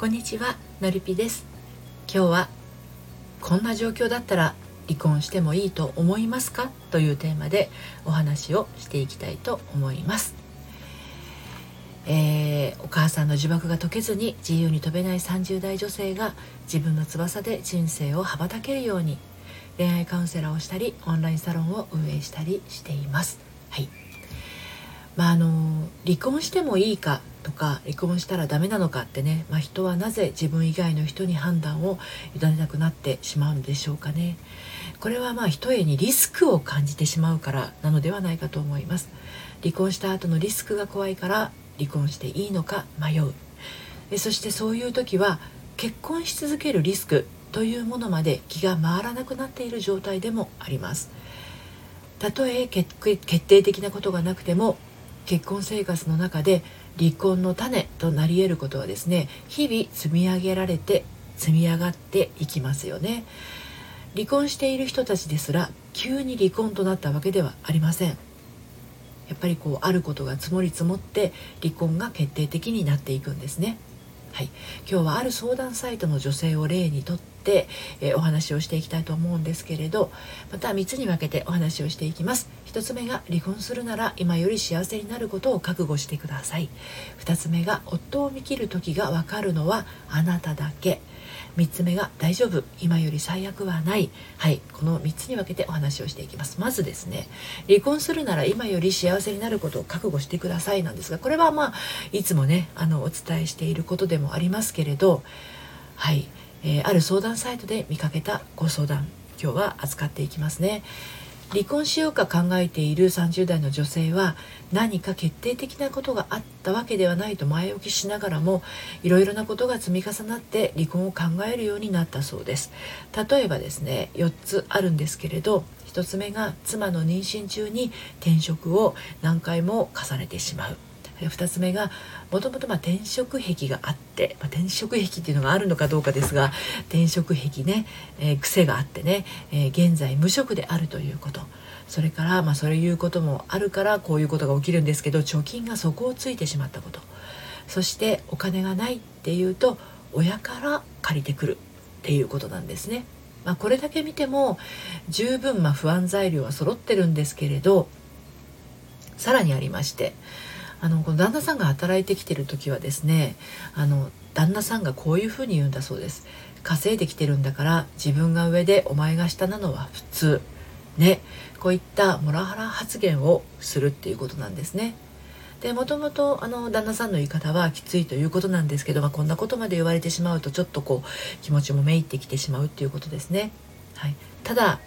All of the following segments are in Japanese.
こんにちはのりぴです。今日はこんな状況だったら離婚してもいいと思いますかというテーマでお話をしていきたいと思います。えー、お母さんの呪縛が解けずに自由に飛べない30代女性が自分の翼で人生を羽ばたけるように恋愛カウンセラーをしたりオンラインサロンを運営したりしています。はい。まあ、あの離婚してもいいかとか離婚したらダメなのかってね、まあ、人はなぜ自分以外の人に判断を委ねなくなってしまうんでしょうかね。これはまあひとえにリスクを感じてしまうからなのではないかと思います。離婚した後のリスクが怖いから離婚していいのか迷う。そしてそういう時は結婚し続けるリスクというものまで気が回らなくなっている状態でもあります。たとえ決定的なことがなくても結婚生活の中で離婚の種となり得ることはですね日々積み上げられて積み上がっていきますよね。離婚している人たちですら急に離婚となったわけではありません。やっぱりこうあることが積もり積もって離婚が決定的になっていくんですね。はい、今日はある相談サイトの女性を例にとって、えー、お話をしていきたいと思うんですけれどまた3つに分けてお話をしていきます。1つ目が離婚するなら今より幸せになることを覚悟してください。2つ目が夫を見切る時が分かるのはあなただけ。3つ目が大丈夫。今より最悪はない。はい。この3つに分けてお話をしていきます。まずですね離婚するなら今より幸せになることを覚悟してくださいなんですがこれはまあいつもねあのお伝えしていることでもありますけれどはい、えー、ある相談サイトで見かけたご相談今日は扱っていきますね。離婚しようか考えている30代の女性は何か決定的なことがあったわけではないと前置きしながらもいろいろなことが積み重なって離婚を考えるようになったそうです。例えばですね4つあるんですけれど1つ目が妻の妊娠中に転職を何回も重ねてしまう。2つ目がもともと転職癖があって、まあ、転職癖っていうのがあるのかどうかですが転職癖ね、えー、癖があってね、えー、現在無職であるということそれから、まあ、そういうこともあるからこういうことが起きるんですけど貯金が底をついてしまったことそしてお金がないっていうと親から借りてくるっていうことなんですね。まあ、これだけ見ても十分ま不安材料は揃ってるんですけれどさらにありましてあのこの旦那さんが働いてきてる時はですねあの旦那さんがこういうふうに言うんだそうです。稼いできてるんだから自分が上でお前が下なのは普通。ね。こういったモラハラ発言をするっていうことなんですね。でもともとあの旦那さんの言い方はきついということなんですけど、まあ、こんなことまで言われてしまうとちょっとこう気持ちもめいってきてしまうっていうことですね、はい、ただ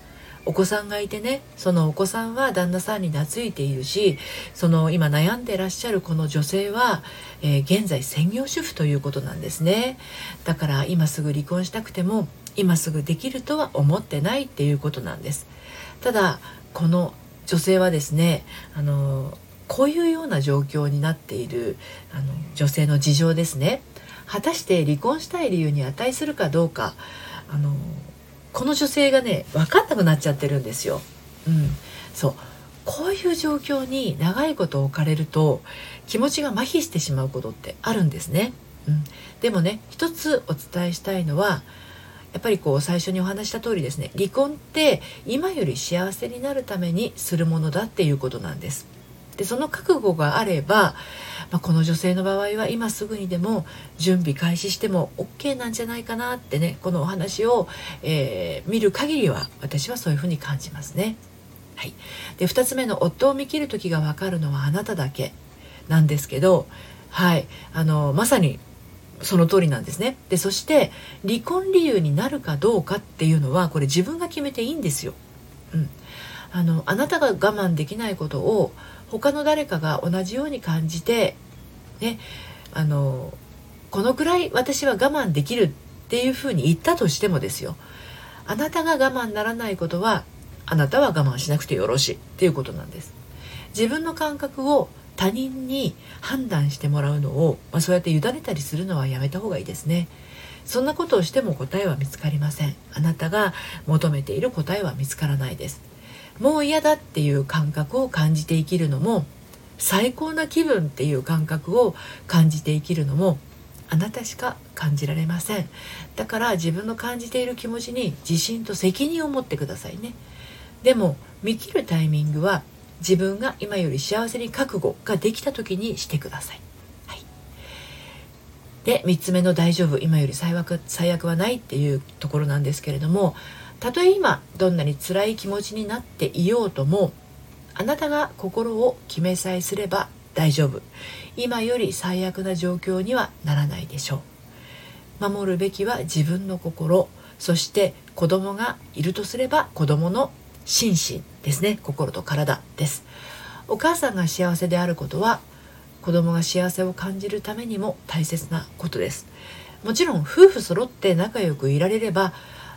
お子さんがいてねそのお子さんは旦那さんに懐いているしその今悩んでらっしゃるこの女性は、えー、現在専業主婦ということなんですね。だから今すぐ離婚したくても今すぐできるとは思ってないっていうことなんです。ただこの女性はですねあのこういうような状況になっているあの女性の事情ですね。果たして離婚したい理由に値するかどうかあのこの女性がね分かんなくなっちゃってるんですよ。うん、そうこういう状況に長いこと置かれると気持ちが麻痺してしまうことってあるんですね。うん、でもね一つお伝えしたいのはやっぱりこう最初にお話した通りですね離婚って今より幸せになるためにするものだっていうことなんです。でその覚悟があれば、まあ、この女性の場合は今すぐにでも準備開始しても OK なんじゃないかなってねこのお話を、えー、見る限りは私はそういうふうに感じますね。はい、で2つ目の夫を見切る時が分かるのはあなただけなんですけど、はい、あのまさにその通りなんですね。でそして離婚理由になるかどうかっていうのはこれ自分が決めていいんですよ。うん、あのあなたが我慢できないことを他の誰かが同じように感じてねあのこのくらい私は我慢できるっていうふうに言ったとしてもですよ。あなたが我慢ならないことはあなたは我慢しなくてよろしいっていうことなんです。自分の感覚を他人に判断してもらうのを、まあ、そうやって委ねたりするのはやめた方がいいですね。そんなことをしても答えは見つかりません。あなたが求めている答えは見つからないです。もう嫌だっていう感覚を感じて生きるのも最高な気分っていう感覚を感じて生きるのもあなたしか感じられません。だから自分の感じている気持ちに自信と責任を持ってくださいね。でも見切るタイミングは自分が今より幸せに覚悟ができた時にしてください、はい、で3つ目の「大丈夫今より最悪最悪はない」っていうところなんですけれどもたとえ今どんなに辛い気持ちになっていようともあなたが心を決めさえすれば大丈夫。今より最悪な状況にはならないでしょう。守るべきは自分の心そして子供がいるとすれば子供の心身ですね。心と体です。お母さんが幸せであることは子供が幸せを感じるためにも大切なことです。もちろん夫婦揃って仲良くいられれば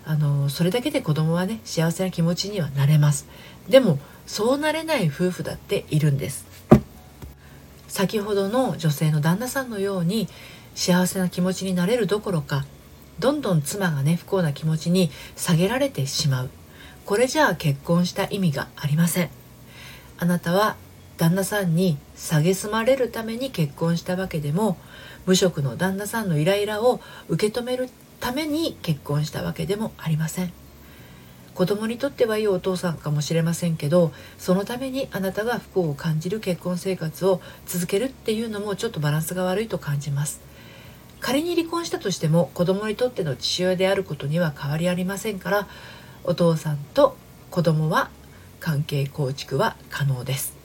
あのそれだけで子供はね幸せな気持ちにはなれます。でもそうなれない夫婦だっているんです。先ほどの女性の旦那さんのように幸せな気持ちになれるどころかどんどん妻がね不幸な気持ちに下げられてしまう。これじゃあ結婚した意味がありません。あなたは旦那さんに蔑まれるために結婚したわけでも無職の旦那さんのイライラを受け止めるために結婚したわけでもありません。子供にとってはいいお父さんかもしれませんけどそのためにあなたが不幸を感じる結婚生活を続けるっていうのもちょっとバランスが悪いと感じます。仮に離婚したとしても子供にとっての父親であることには変わりありませんからお父さんと子供は関係構築は可能です。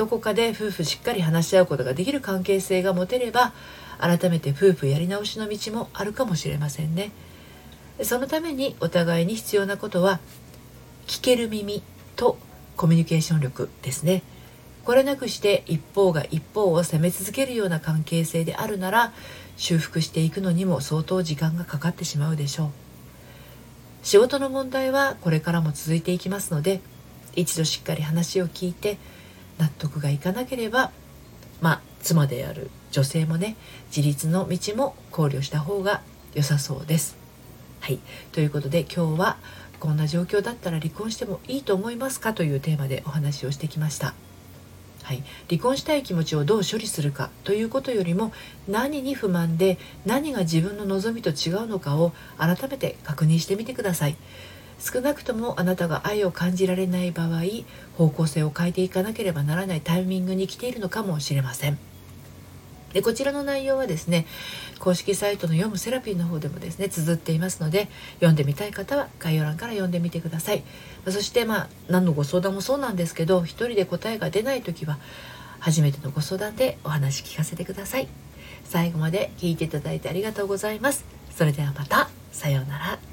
どこかで夫婦しっかり話し合うことができる関係性が持てれば改めて夫婦やり直しの道もあるかもしれませんね。そのためにお互いに必要なことは聞ける耳とコミュニケーション力ですねこれなくして一方が一方を責め続けるような関係性であるなら修復していくのにも相当時間がかかってしまうでしょう仕事の問題はこれからも続いていきますので一度しっかり話を聞いて納得がいかなければまあ妻である女性もね自立の道も考慮した方が良さそうです。はい。ということで今日はこんな状況だったら離婚してもいいと思いますかというテーマでお話をしてきました。はい、離婚したい気持ちをどう処理するかということよりも何に不満で何が自分の望みと違うのかを改めて確認してみてください。少なくともあなたが愛を感じられない場合方向性を変えていかなければならないタイミングに来ているのかもしれません。でこちらの内容はですね公式サイトの読むセラピーの方でもですね綴っていますので読んでみたい方は概要欄から読んでみてください。そしてまあ何のご相談もそうなんですけど一人で答えが出ない時は初めてのご相談でお話聞かせてください。最後まで聞いていただいてありがとうございます。それではまた。さようなら。